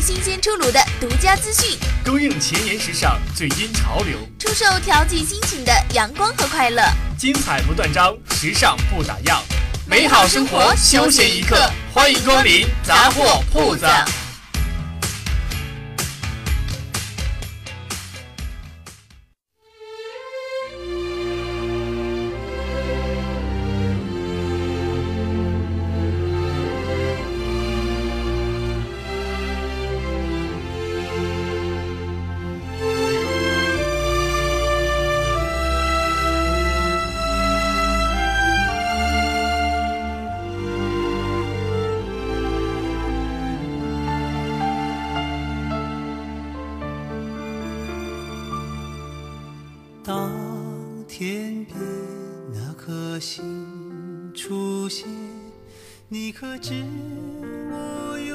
新鲜出炉的独家资讯，供应前沿时尚最新潮流，出售调剂心情的阳光和快乐，精彩不断章，时尚不打烊，美好生活休闲一刻，欢迎光临杂货铺子。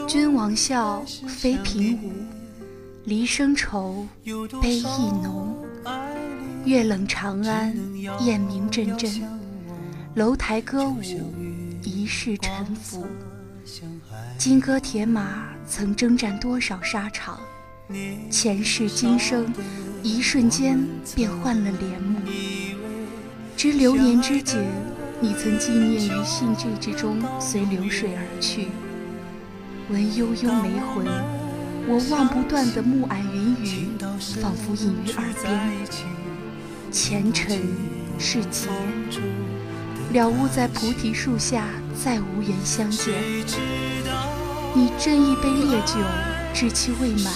君王笑，非平舞；离生愁，悲意浓。月冷长安，雁鸣阵阵；楼台歌舞，一世沉浮。金戈铁马，曾征战多少沙场？前世今生，一瞬间便换了帘幕。知流年之景。你曾纪念于兴致之中，随流水而去。闻悠悠梅魂，我望不断的暮霭云雨，仿佛隐于耳边。前尘是劫，了悟在菩提树下，再无缘相见。你斟一杯烈酒，至期未满，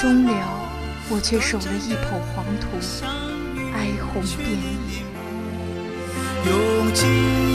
终了，我却守了一抔黄土，哀鸿遍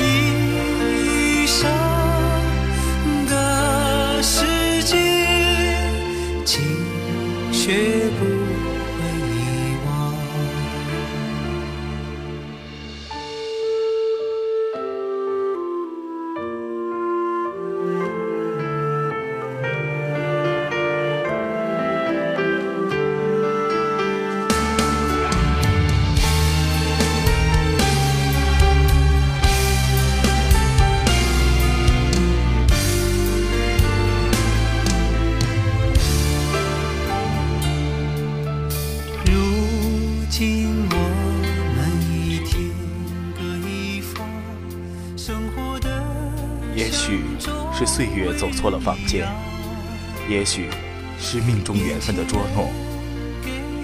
分的捉弄。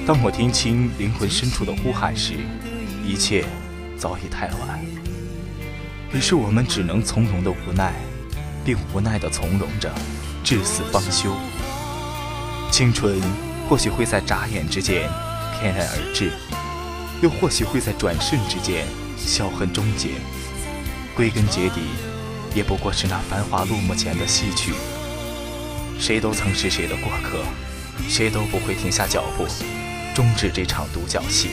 当我听清灵魂深处的呼喊时，一切早已太晚。于是我们只能从容的无奈，并无奈的从容着，至死方休。青春或许会在眨眼之间翩然而至，又或许会在转瞬之间销痕终结。归根结底。也不过是那繁华落幕前的戏曲，谁都曾是谁的过客，谁都不会停下脚步，终止这场独角戏。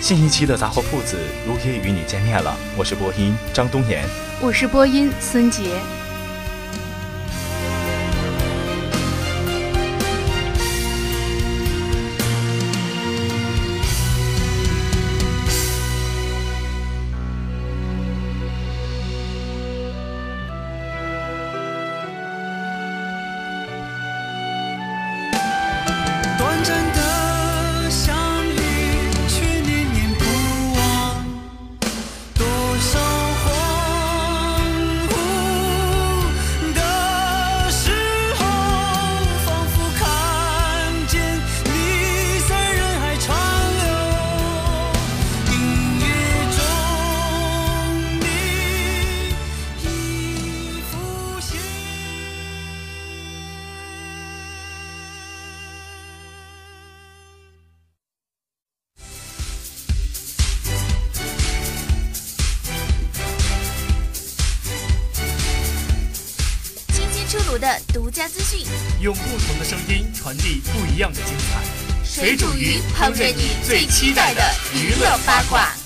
新一期的杂货铺子如约与你见面了，我是播音张东岩，我是播音孙杰。炉的独家资讯，用不同的声音传递不一样的精彩。水煮鱼烹饪你最期待的娱乐八卦。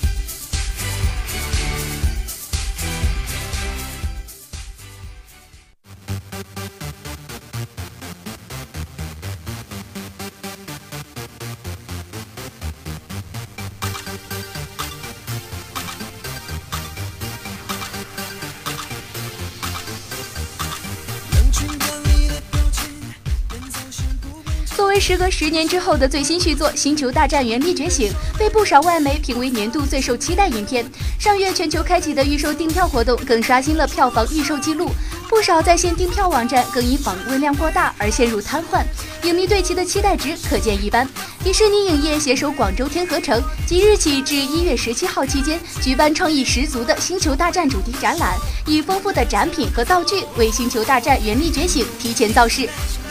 时隔十年之后的最新续作《星球大战：原力觉醒》，被不少外媒评为年度最受期待影片。上月全球开启的预售订票活动更刷新了票房预售记录，不少在线订票网站更因访问量过大而陷入瘫痪，影迷对其的期待值可见一斑。迪士尼影业携手广州天河城，即日起至一月十七号期间举办创意十足的《星球大战》主题展览，以丰富的展品和道具为《星球大战：原力觉醒》提前造势。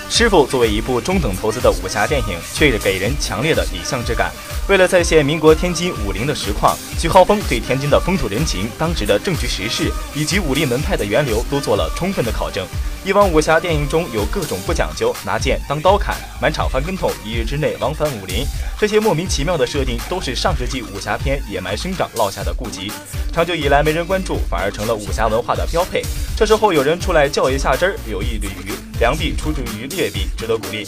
师傅作为一部中等投资的武侠电影，却给人强烈的李相之感。为了再现民国天津武林的实况，徐浩峰对天津的风土人情、当时的政局时事以及武林门派的源流都做了充分的考证。以往武侠电影中有各种不讲究，拿剑当刀砍，满场翻跟头，一日之内往返武林，这些莫名其妙的设定都是上世纪武侠片野蛮生长落下的痼疾，长久以来没人关注，反而成了武侠文化的标配。这时候有人出来叫一下真儿，有意鲤鱼。良币出自于月饼，值得鼓励。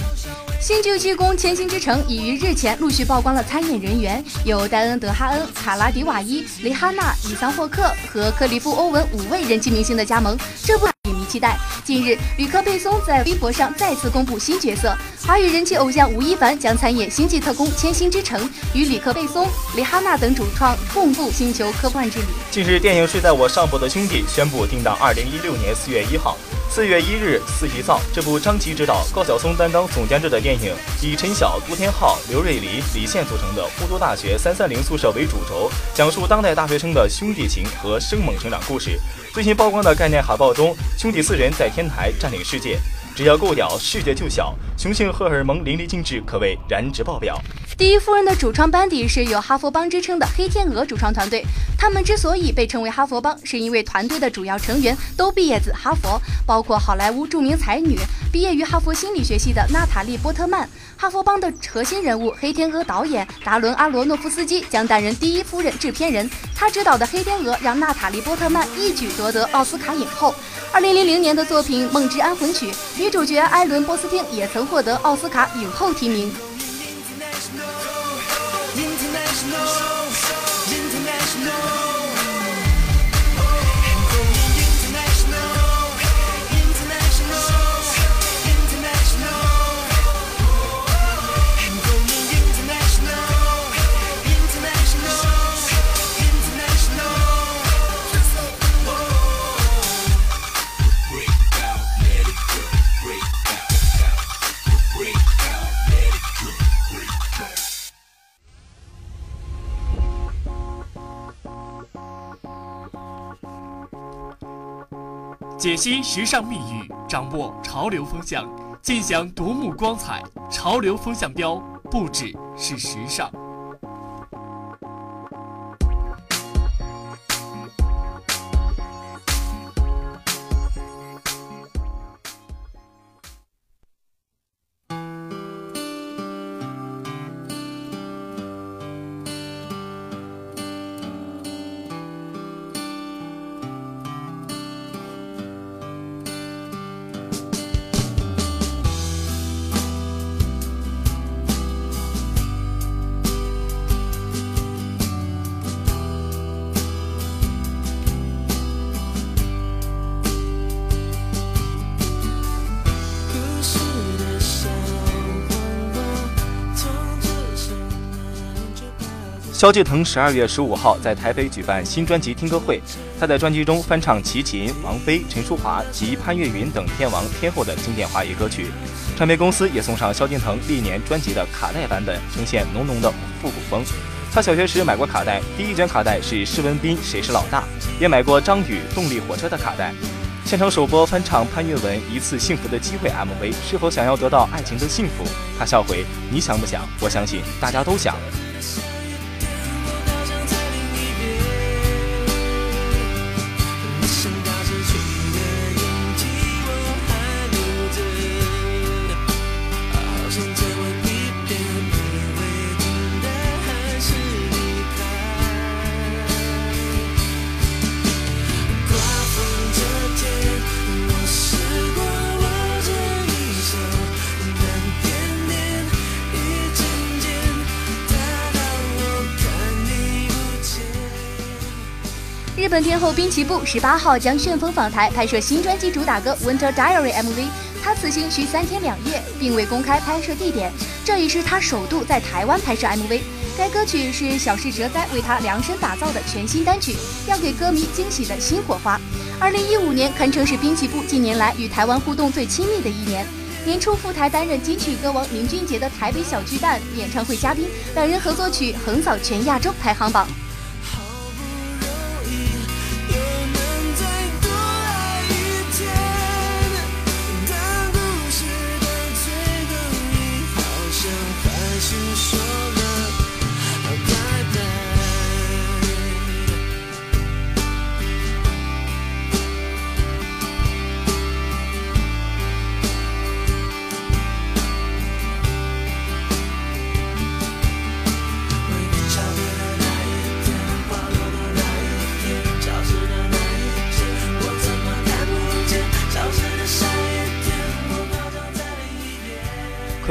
新剧《济公千星之城》已于日前陆续曝光了参演人员，有戴恩·德哈恩、卡拉迪瓦伊、蕾哈娜、伊桑霍克和克里夫·欧文五位人气明星的加盟。这部期待。近日，吕克·贝松在微博上再次公布新角色，华语人气偶像吴亦凡将参演《星际特工：千星之城》，与吕克·贝松、蕾哈娜等主创共赴星球科幻之旅。近日，电影《睡在我上铺的兄弟》宣布定档二零一六年四月一号。四月一日，四季造这部张琪执导、高晓松担当总监制的电影，以陈晓、杜天浩、刘瑞黎、李现组成的呼都大学三三零宿舍为主轴，讲述当代大学生的兄弟情和生猛成长故事。最新曝光的概念海报中，兄弟四人在天台占领世界，只要够屌，世界就小，雄性荷尔蒙淋漓尽致，可谓燃值爆表。第一夫人的主创班底是有哈佛帮之称的黑天鹅主创团队。他们之所以被称为哈佛帮，是因为团队的主要成员都毕业自哈佛，包括好莱坞著名才女、毕业于哈佛心理学系的娜塔莉·波特曼。哈佛帮的核心人物黑天鹅导演达伦·阿罗诺夫斯基将担任第一夫人制片人。他执导的《黑天鹅》让娜塔莉·波特曼一举夺得奥斯卡影后。二零零零年的作品《梦之安魂曲》，女主角艾伦·波斯汀也曾获得奥斯卡影后提名。解析时尚密语，掌握潮流风向，尽享夺目光彩。潮流风向标，不只是时尚。萧敬腾十二月十五号在台北举办新专辑听歌会，他在专辑中翻唱齐秦、王菲、陈淑华及潘越云等天王天后的经典华语歌曲。唱片公司也送上萧敬腾历年专辑的卡带版本，呈现浓浓的复古风。他小学时买过卡带，第一卷卡带是施文斌《谁是老大》，也买过张宇《动力火车》的卡带。现场首播翻唱潘越文《一次幸福的机会》MV，是否想要得到爱情的幸福？他笑回：你想不想？我相信大家都想。日本天后滨崎步十八号将旋风访台拍摄新专辑主打歌《Winter Diary》MV，她此行需三天两夜，并未公开拍摄地点。这已是她首度在台湾拍摄 MV。该歌曲是小室哲哉为她量身打造的全新单曲，要给歌迷惊喜的新火花。二零一五年堪称是滨崎步近年来与台湾互动最亲密的一年。年初赴台担任金曲歌王林俊杰的台北小巨蛋演唱会嘉宾，两人合作曲横扫全亚洲排行榜。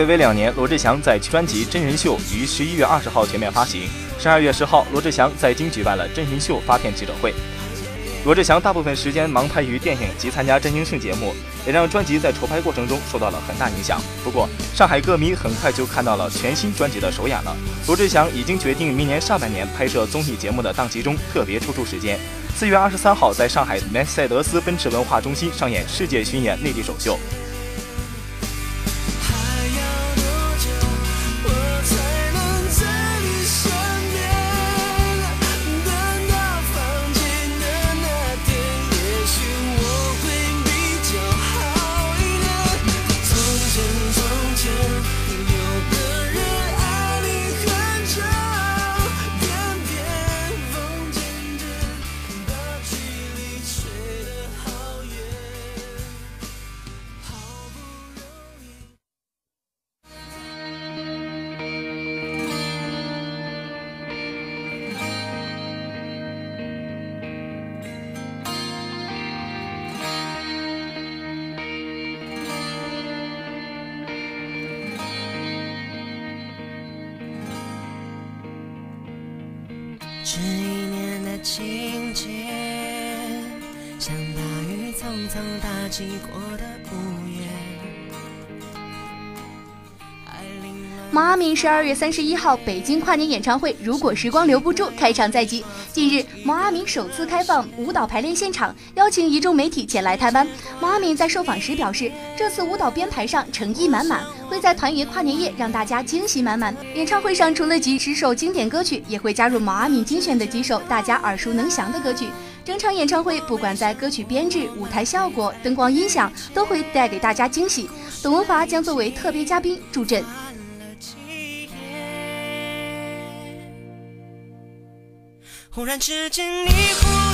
暌违两年，罗志祥在其专辑《真人秀》于十一月二十号全面发行。十二月十号，罗志祥在京举办了真人秀发片记者会。罗志祥大部分时间忙拍于电影及参加真人秀节目，也让专辑在筹拍过程中受到了很大影响。不过，上海歌迷很快就看到了全新专辑的首演了。罗志祥已经决定明年上半年拍摄综艺节目的档期中特别抽出时间。四月二十三号，在上海梅赛德斯奔驰文化中心上演世界巡演内地首秀。匆打击过的五月。毛阿敏十二月三十一号北京跨年演唱会《如果时光留不住》开场在即。近日，毛阿敏首次开放舞蹈排练现场，邀请一众媒体前来探班。毛阿敏在受访时表示，这次舞蹈编排上诚意满满，会在团圆跨年夜让大家惊喜满满。演唱会上除了几十首经典歌曲，也会加入毛阿敏精选的几首大家耳熟能详的歌曲。整场演唱会不管在歌曲编制、舞台效果、灯光音响，都会带给大家惊喜。董文华将作为特别嘉宾助阵。忽然之间，你忽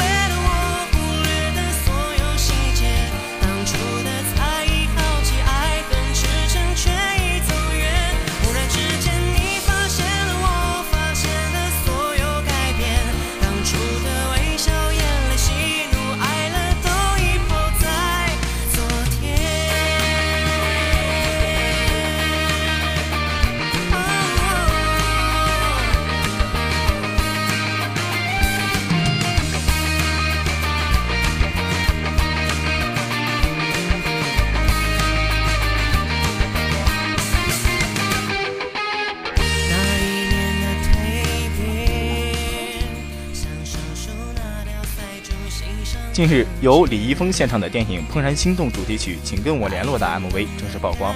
近日，由李易峰献唱的电影《怦然心动》主题曲《请跟我联络》的 MV 正式曝光，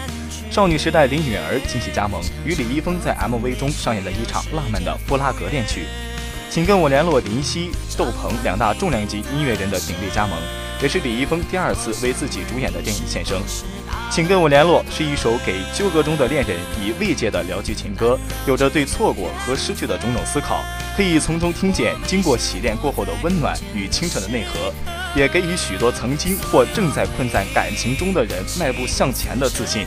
少女时代林允儿惊喜加盟，与李易峰在 MV 中上演了一场浪漫的布拉格恋曲。请跟我联络林夕、窦鹏两大重量级音乐人的鼎力加盟，也是李易峰第二次为自己主演的电影献声。请跟我联络是一首给纠葛中的恋人以慰藉的疗愈情歌，有着对错过和失去的种种思考，可以从中听见经过洗炼过后的温暖与清澈的内核，也给予许多曾经或正在困在感情中的人迈步向前的自信。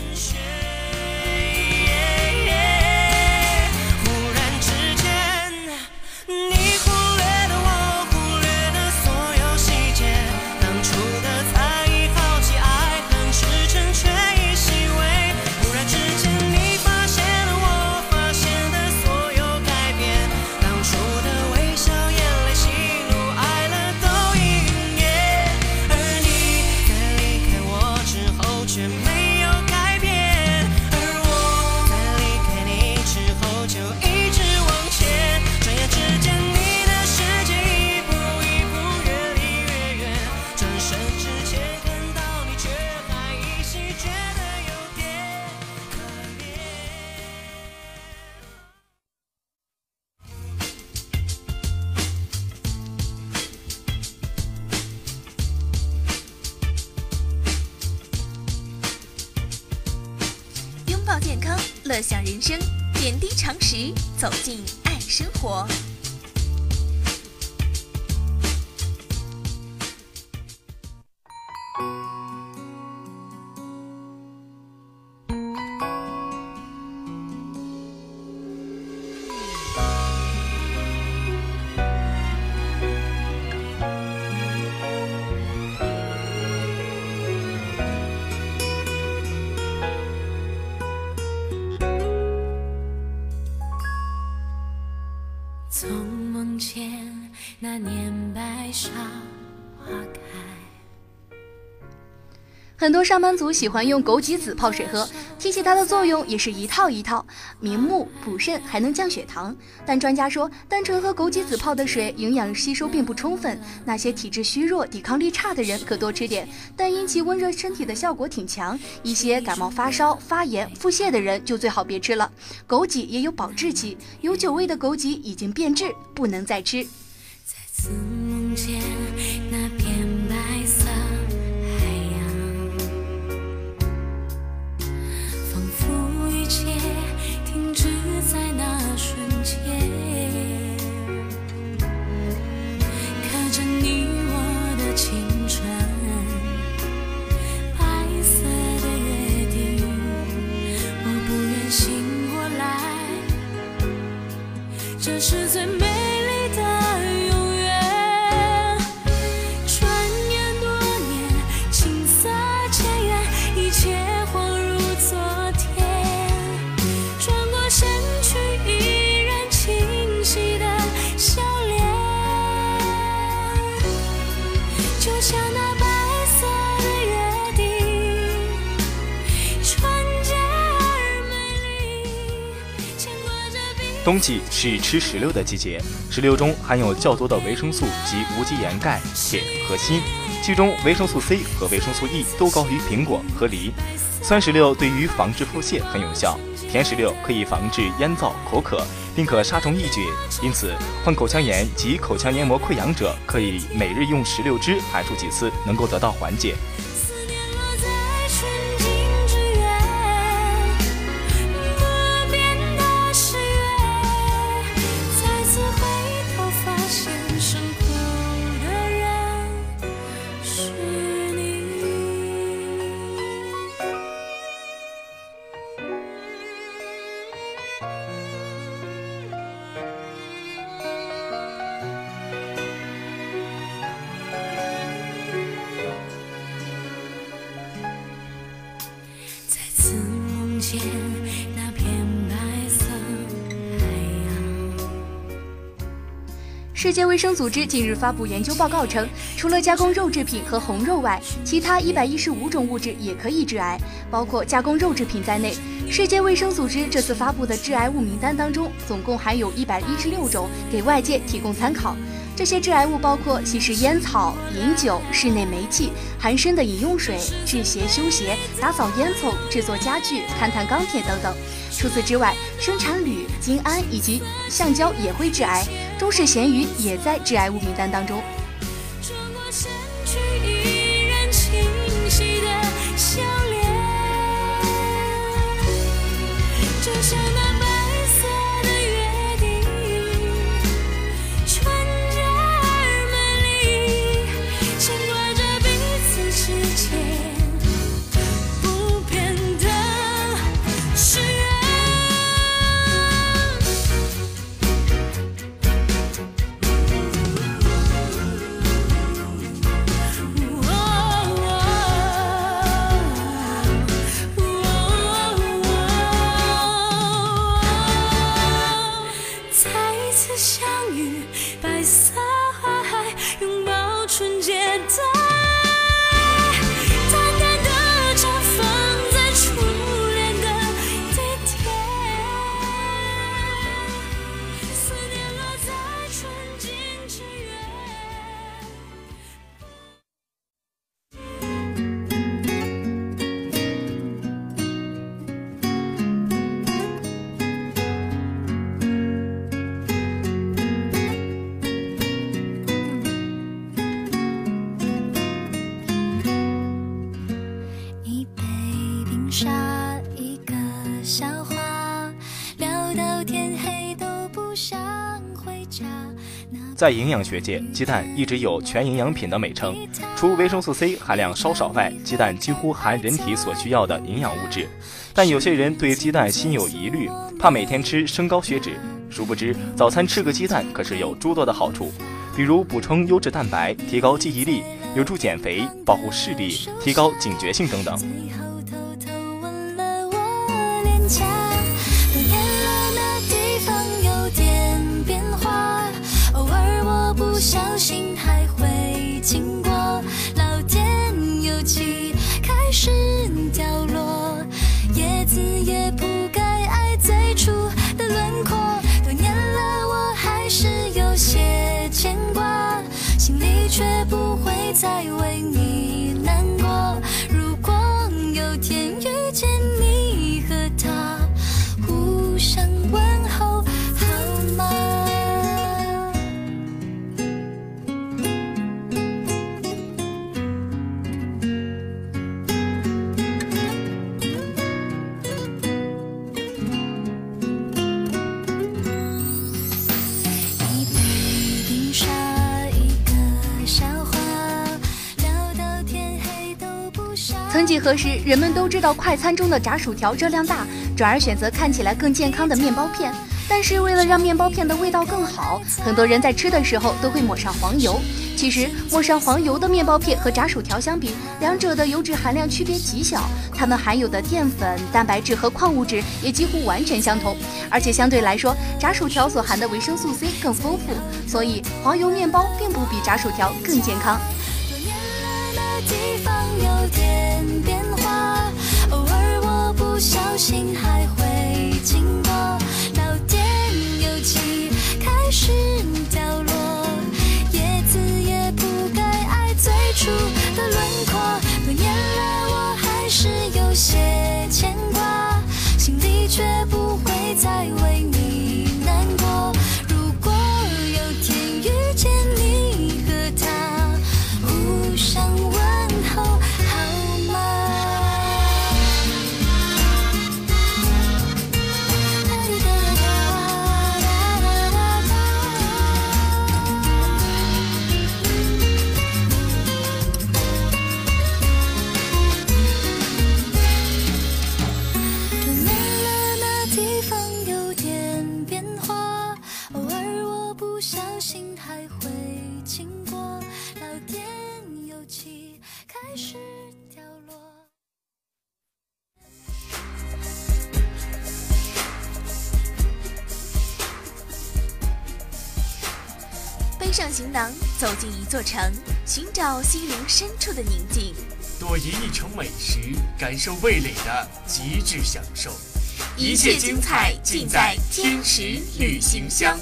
很多上班族喜欢用枸杞子泡水喝，提起它的作用也是一套一套，明目补肾，还能降血糖。但专家说，单纯喝枸杞子泡的水，营养吸收并不充分。那些体质虚弱、抵抗力差的人可多吃点，但因其温热身体的效果挺强，一些感冒发烧、发炎、腹泻的人就最好别吃了。枸杞也有保质期，有酒味的枸杞已经变质，不能再吃。再次梦见冬季是吃石榴的季节，石榴中含有较多的维生素及无机盐钙、铁和锌，其中维生素 C 和维生素 E 都高于苹果和梨。酸石榴对于防治腹泻很有效，甜石榴可以防治咽燥、口渴，并可杀虫抑菌。因此，患口腔炎及口腔黏膜溃疡者可以每日用石榴汁含漱几次，能够得到缓解。世界卫生组织近日发布研究报告称，除了加工肉制品和红肉外，其他一百一十五种物质也可以致癌，包括加工肉制品在内。世界卫生组织这次发布的致癌物名单当中，总共含有一百一十六种，给外界提供参考。这些致癌物包括吸食烟草、饮酒、室内煤气、含砷的饮用水、制鞋、修鞋、打扫烟囱、制作家具、勘探钢铁等等。除此之外，生产铝、金胺以及橡胶也会致癌，中式咸鱼也在致癌物名单当中。在营养学界，鸡蛋一直有全营养品的美称。除维生素 C 含量稍少外，鸡蛋几乎含人体所需要的营养物质。但有些人对鸡蛋心有疑虑，怕每天吃升高血脂。殊不知，早餐吃个鸡蛋可是有诸多的好处，比如补充优质蛋白、提高记忆力、有助减肥、保护视力、提高警觉性等等。不小心还会经过，老天有气开始掉落，叶子也不该爱最初的轮廓。多年了，我还是有些牵挂，心里却不会再为你何时，人们都知道快餐中的炸薯条热量大，转而选择看起来更健康的面包片。但是为了让面包片的味道更好，很多人在吃的时候都会抹上黄油。其实抹上黄油的面包片和炸薯条相比，两者的油脂含量区别极小，它们含有的淀粉、蛋白质和矿物质也几乎完全相同。而且相对来说，炸薯条所含的维生素 C 更丰富，所以黄油面包并不比炸薯条更健康。方有点变化，偶尔我不小心还会经过，老店油漆开始掉落，叶子也不该爱最初的轮廓。多年了，我还是有些牵挂，心里却不会再为上行囊，走进一座城，寻找心灵深处的宁静；多饮一城美食，感受味蕾的极致享受。一切精彩尽在天时旅行箱。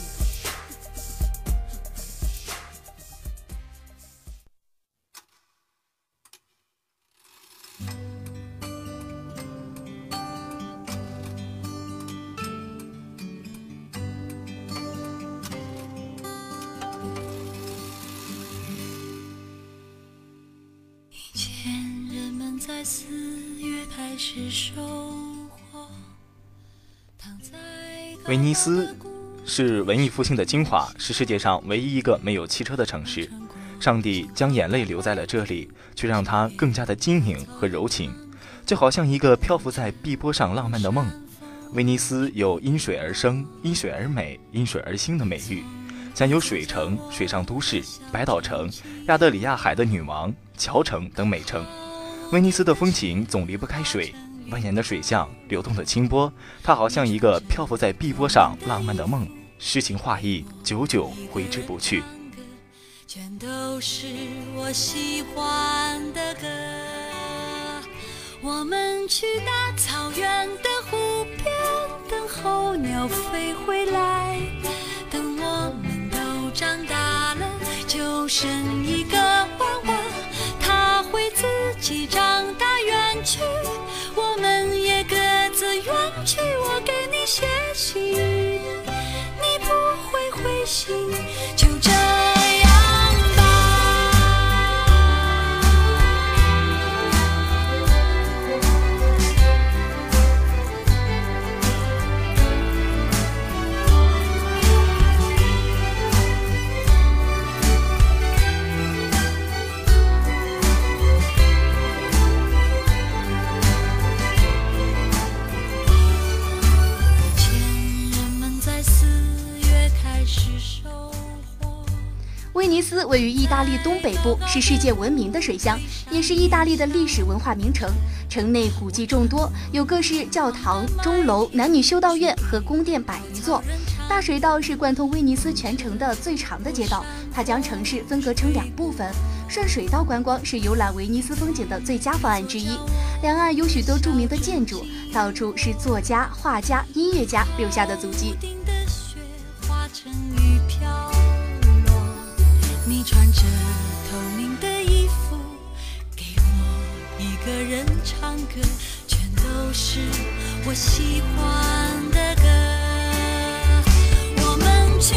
威尼斯是文艺复兴的精华，是世界上唯一一个没有汽车的城市。上帝将眼泪留在了这里，却让它更加的晶莹和柔情，就好像一个漂浮在碧波上浪漫的梦。威尼斯有因水而生、因水而美、因水而兴的美誉，享有水城、水上都市、百岛城、亚得里亚海的女王、桥城等美称。威尼斯的风情总离不开水。蜿蜒的水巷，流动的清波，它好像一个漂浮在碧波上浪漫的梦，诗情画意，久久挥之不去。全都是我喜欢的歌。我们去大草原的湖边，等候鸟飞回来。等我们都长大了，就生一个娃娃，他会自己长大远去。写信，你不会灰心，威尼斯位于意大利东北部，是世界闻名的水乡，也是意大利的历史文化名城。城内古迹众多，有各式教堂、钟楼、男女修道院和宫殿百余座。大水道是贯通威尼斯全城的最长的街道，它将城市分隔成两部分。顺水道观光是游览威尼斯风景的最佳方案之一。两岸有许多著名的建筑，到处是作家、画家、音乐家留下的足迹。你穿着透明的衣服，给我一个人唱歌，全都是我喜欢的歌。我们去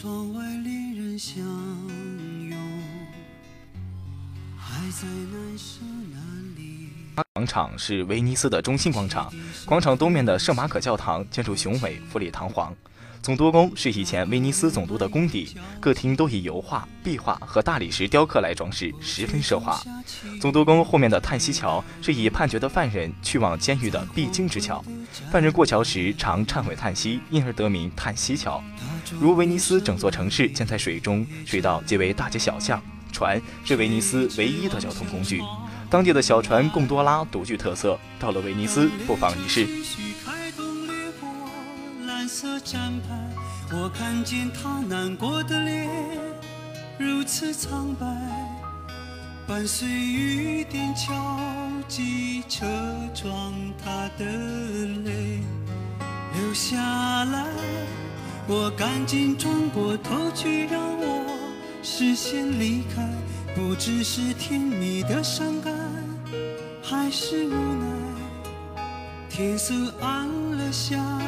窗外恋人相拥，还在难舍难离。广场是威尼斯的中心广场，广场东面的圣马可教堂建筑雄伟、富丽堂皇。总督宫是以前威尼斯总督的宫邸，各厅都以油画、壁画和大理石雕刻来装饰，十分奢华。总督宫后面的叹息桥是以判决的犯人去往监狱的必经之桥，犯人过桥时常忏悔叹息，因而得名叹息桥。如威尼斯整座城市建在水中，水道皆为大街小巷，船是威尼斯唯一的交通工具。当地的小船贡多拉独具特色，到了威尼斯不妨一试。站牌，我看见他难过的脸，如此苍白。伴随雨点敲击车窗，他的泪流下来。我赶紧转过头去，让我视线离开。不知是甜蜜的伤感，还是无奈。天色暗了下来。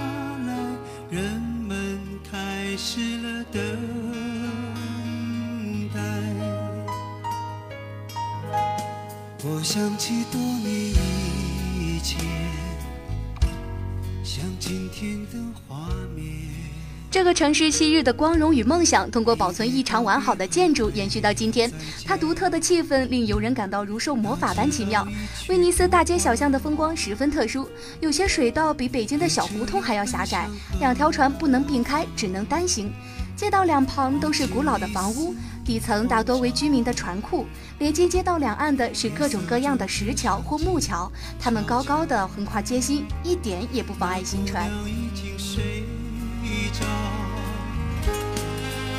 人们开始了等待。我想起多年以前，像今天的画面。这个城市昔日的光荣与梦想，通过保存异常完好的建筑延续到今天。它独特的气氛令游人感到如受魔法般奇妙。威尼斯大街小巷的风光十分特殊，有些水道比北京的小胡同还要狭窄，两条船不能并开，只能单行。街道两旁都是古老的房屋，底层大多为居民的船库。连接街道两岸的是各种各样的石桥或木桥，它们高高的横跨街心，一点也不妨碍行船。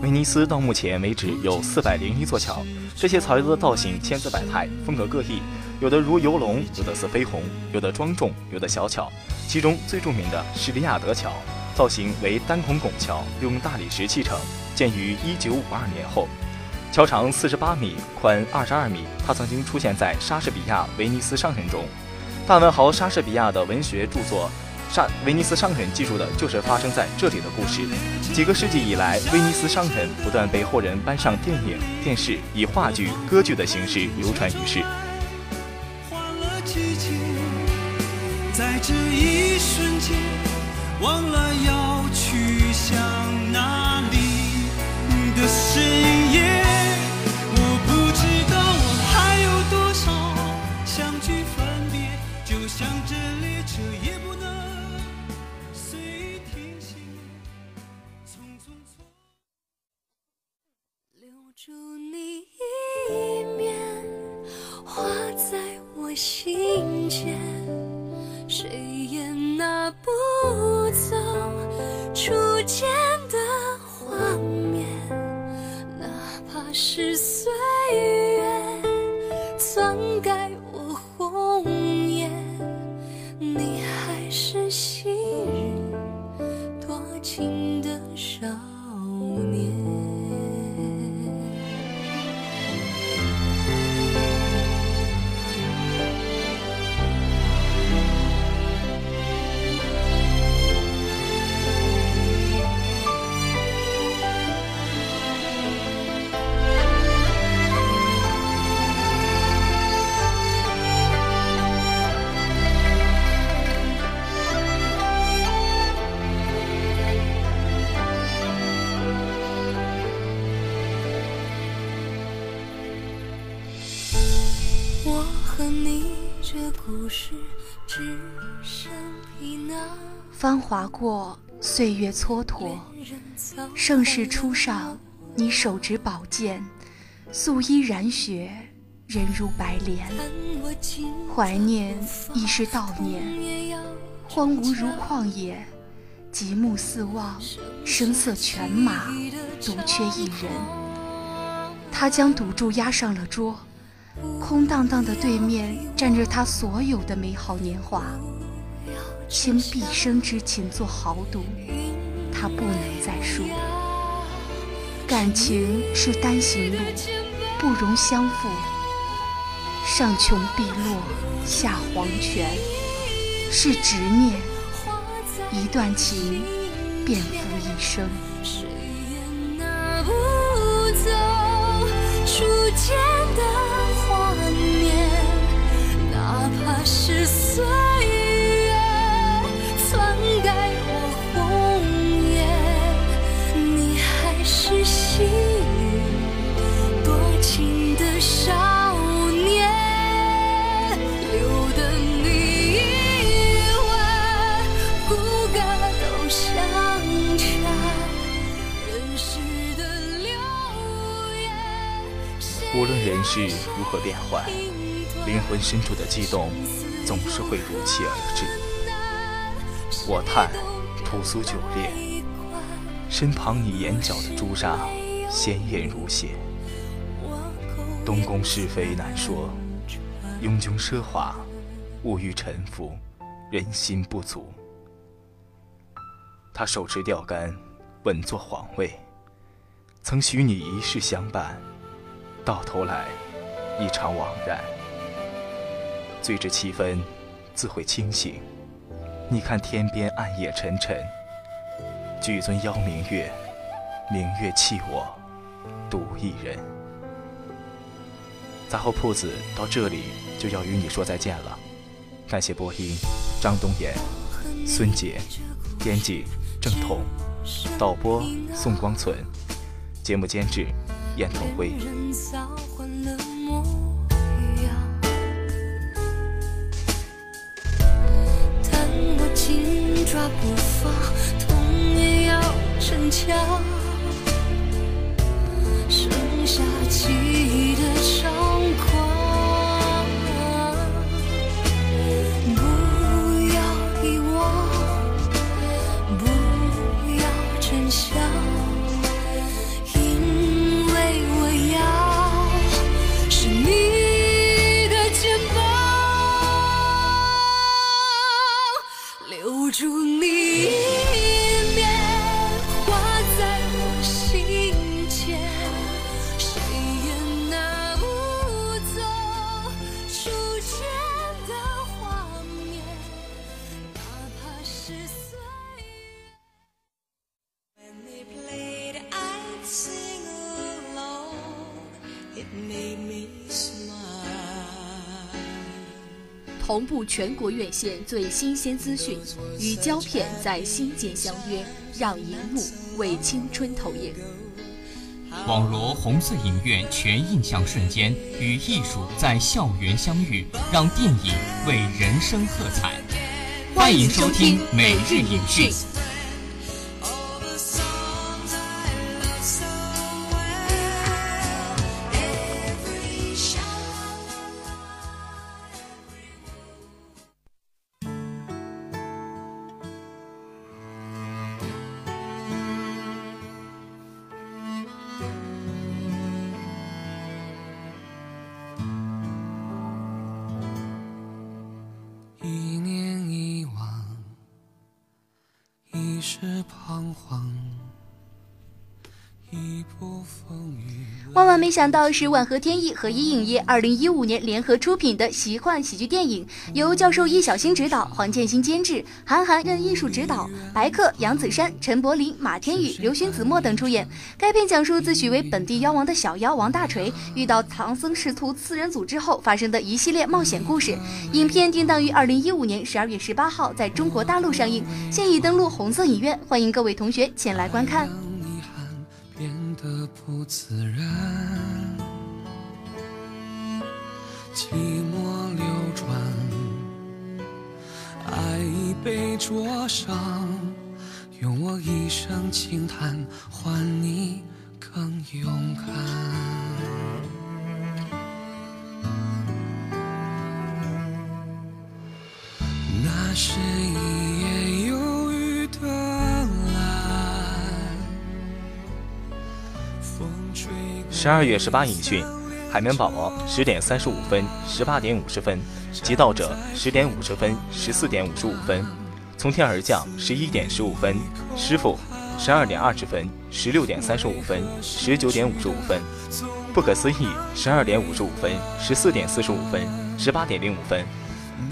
威尼斯到目前为止有四百零一座桥，这些桥的造型千姿百态，风格各异，有的如游龙，有的似飞鸿，有的庄重，有的小巧。其中最著名的是利亚德桥，造型为单孔拱桥，用大理石砌成，建于一九五二年后。桥长四十八米，宽二十二米。它曾经出现在莎士比亚《威尼斯商人》中，大文豪莎士比亚的文学著作。上威尼斯商人记住的就是发生在这里的故事。几个世纪以来，威尼斯商人不断被后人搬上电影、电视，以话剧、歌剧的形式流传于世。换了季节，在这一瞬间，忘了要去向哪里的深夜。我不知道我还有多少相聚分别，就像这列车住你一面，画在我心间，谁也拿不走初见的画面，哪怕是碎芳华过，岁月蹉跎。盛世初上，你手执宝剑，素衣染雪，人如白莲。怀念已是悼念，荒芜如旷野，极目四望，声色犬马，独缺一人。他将赌注押上了桌，空荡荡的对面站着他所有的美好年华。倾毕生之情做豪赌，他不能再输。感情是单行路，不容相负。上穷碧落下黄泉，是执念。一段情，便付一生。谁也拿不走初见的深处的悸动总是会如期而至。我叹朴素久烈，身旁你眼角的朱砂鲜艳如血。东宫是非难说，雍 dung 奢华，物欲沉浮，人心不足。他手持钓竿，稳坐皇位，曾许你一世相伴，到头来一场枉然。醉至七分，自会清醒。你看天边暗夜沉沉，举尊邀明月，明月弃我独一人。杂货铺子到这里就要与你说再见了，感谢播音张东岩、孙杰，编辑郑彤，导播宋光存，节目监制燕腾辉。抓不放，痛也要逞强。剩下记忆的伤同步全国院线最新鲜资讯，与胶片在心间相约，让荧幕为青春投影。网罗红色影院全印象瞬间，与艺术在校园相遇，让电影为人生喝彩。欢迎收听每日影讯。没想到，是万和天意和一影业二零一五年联合出品的奇幻喜剧电影，由教授易小星执导，黄建新监制，韩寒任艺术指导，白客、杨子姗、陈柏霖、马天宇、刘勋子墨等出演。该片讲述自诩为本地妖王的小妖王大锤遇到唐僧师徒四人组之后发生的一系列冒险故事。影片定档于二零一五年十二月十八号在中国大陆上映，现已登陆红色影院，欢迎各位同学前来观看。的不自然，寂寞流转，爱已被灼伤，用我一生轻叹换你更勇敢。那是一夜十二月十八影讯，海绵宝宝十点三十五分、十八点五十分，极道者十点五十分、十四点五十五分，从天而降十一点十五分，师傅十二点二十分、十六点三十五分、十九点五十五分，不可思议十二点五十五分、十四点四十五分、十八点零五分，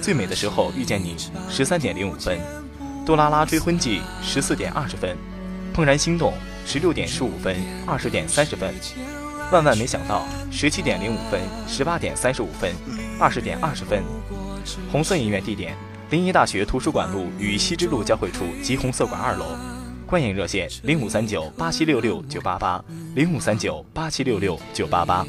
最美的时候遇见你十三点零五分，杜拉拉追婚记十四点二十分，怦然心动十六点十五分、二十点三十分。万万没想到，十七点零五分、十八点三十五分、二十点二十分，红色影院地点：临沂大学图书馆路与西之路交汇处及红色馆二楼。观影热线：零五三九八七六六九八八，零五三九八七六六九八八。